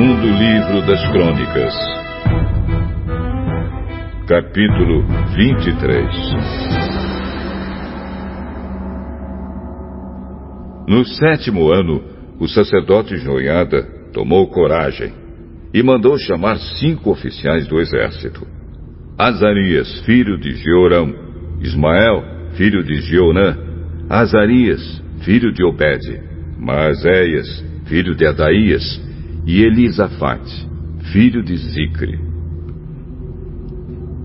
Segundo livro das Crônicas, capítulo 23. No sétimo ano, o sacerdote Joiada tomou coragem e mandou chamar cinco oficiais do exército: Azarias, filho de Jeorão, Ismael, filho de Jeonã, Azarias, filho de Obed, Maazéias, filho de Adaías, e Elisafate, filho de Zicre.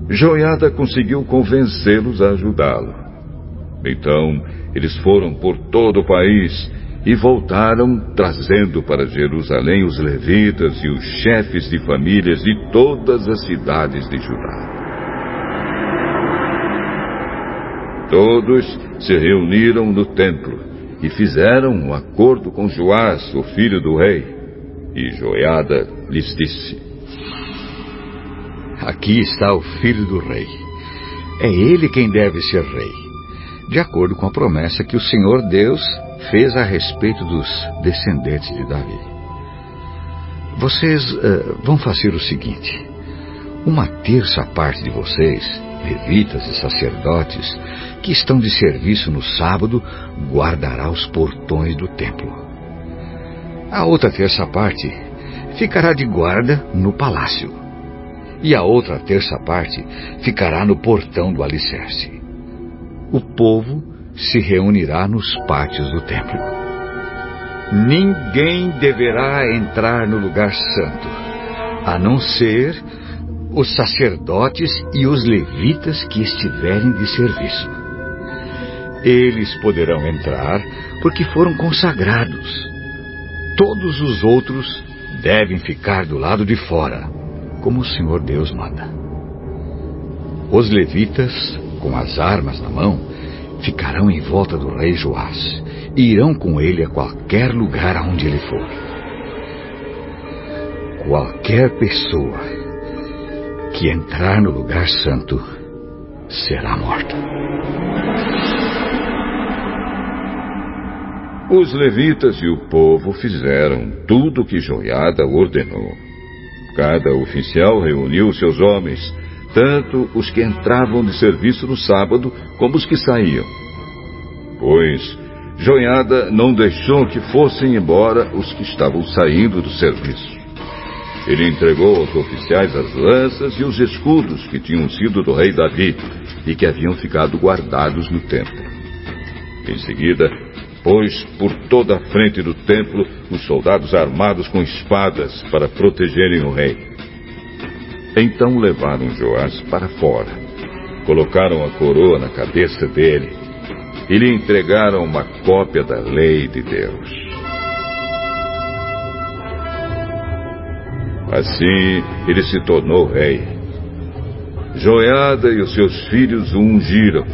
Joiada conseguiu convencê-los a ajudá-lo. Então, eles foram por todo o país e voltaram trazendo para Jerusalém os levitas e os chefes de famílias de todas as cidades de Judá. Todos se reuniram no templo e fizeram um acordo com Joás, o filho do rei. E Joiada lhes disse: Aqui está o filho do rei. É ele quem deve ser rei, de acordo com a promessa que o Senhor Deus fez a respeito dos descendentes de Davi. Vocês uh, vão fazer o seguinte: uma terça parte de vocês, levitas e sacerdotes, que estão de serviço no sábado, guardará os portões do templo. A outra terça parte ficará de guarda no palácio. E a outra terça parte ficará no portão do alicerce. O povo se reunirá nos pátios do templo. Ninguém deverá entrar no lugar santo, a não ser os sacerdotes e os levitas que estiverem de serviço. Eles poderão entrar porque foram consagrados Todos os outros devem ficar do lado de fora, como o Senhor Deus manda. Os levitas, com as armas na mão, ficarão em volta do rei Joás e irão com ele a qualquer lugar aonde ele for. Qualquer pessoa que entrar no lugar santo será morta. Os levitas e o povo fizeram tudo o que Joiada ordenou. Cada oficial reuniu seus homens, tanto os que entravam de serviço no sábado como os que saíam. Pois Joiada não deixou que fossem embora os que estavam saindo do serviço. Ele entregou aos oficiais as lanças e os escudos que tinham sido do rei Davi e que haviam ficado guardados no templo. Em seguida, pôs por toda a frente do templo os soldados armados com espadas para protegerem o rei. Então levaram Joás para fora, colocaram a coroa na cabeça dele e lhe entregaram uma cópia da lei de Deus. Assim ele se tornou rei. Joiada e os seus filhos o ungiram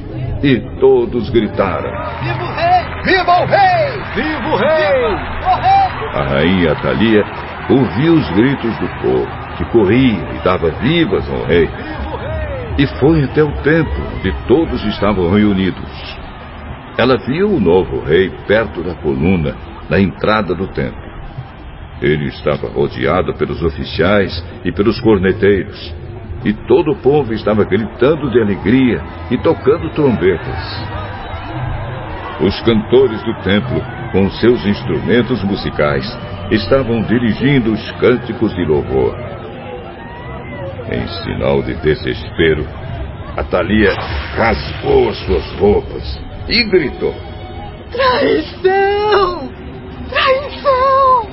e todos gritaram: Viva o rei! Viva o rei! Viva o rei! Viva o rei! A rainha Thalia ouviu os gritos do povo, que corria e dava vivas ao rei. E foi até o templo, onde todos estavam reunidos. Ela viu o novo rei perto da coluna, na entrada do templo. Ele estava rodeado pelos oficiais e pelos corneteiros, e todo o povo estava gritando de alegria e tocando trombetas. Os cantores do templo, com seus instrumentos musicais, estavam dirigindo os cânticos de louvor. Em sinal de desespero, Atalia rasgou as suas roupas e gritou: Traição! Traição!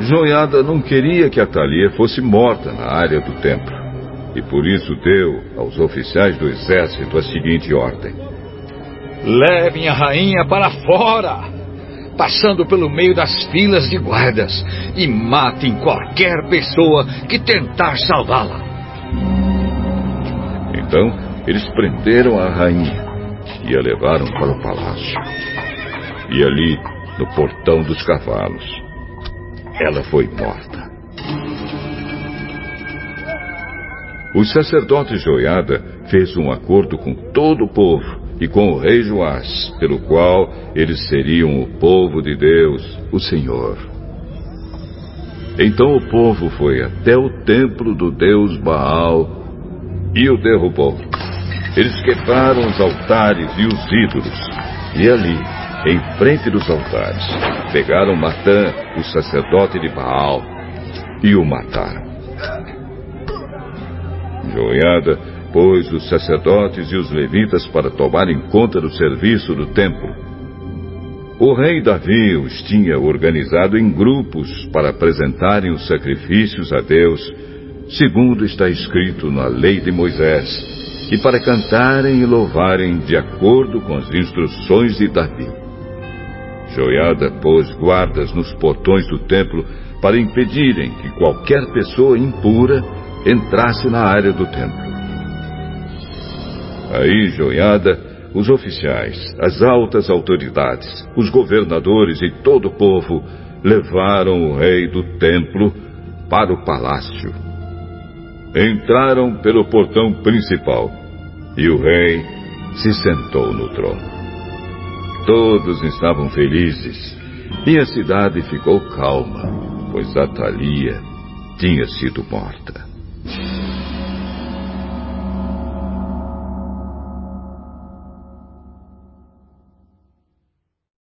Joiada não queria que Atalia fosse morta na área do templo, e por isso deu aos oficiais do exército a seguinte ordem: Levem a rainha para fora, passando pelo meio das filas de guardas, e matem qualquer pessoa que tentar salvá-la. Então eles prenderam a rainha e a levaram para o palácio. E ali, no portão dos cavalos, ela foi morta. O sacerdote Joiada fez um acordo com todo o povo e com o rei Joás, pelo qual eles seriam o povo de Deus, o Senhor. Então o povo foi até o templo do deus Baal e o derrubou. Eles quebraram os altares e os ídolos. E ali, em frente dos altares, pegaram Matã, o sacerdote de Baal, e o mataram. Joiada pôs os sacerdotes e os levitas para tomarem conta do serviço do templo. O rei Davi os tinha organizado em grupos para apresentarem os sacrifícios a Deus, segundo está escrito na lei de Moisés, e para cantarem e louvarem de acordo com as instruções de Davi. Joiada pôs guardas nos portões do templo para impedirem que qualquer pessoa impura entrasse na área do templo. Aí, Joiada os oficiais, as altas autoridades, os governadores e todo o povo levaram o rei do templo para o palácio. Entraram pelo portão principal e o rei se sentou no trono. Todos estavam felizes e a cidade ficou calma, pois Atalia tinha sido morta.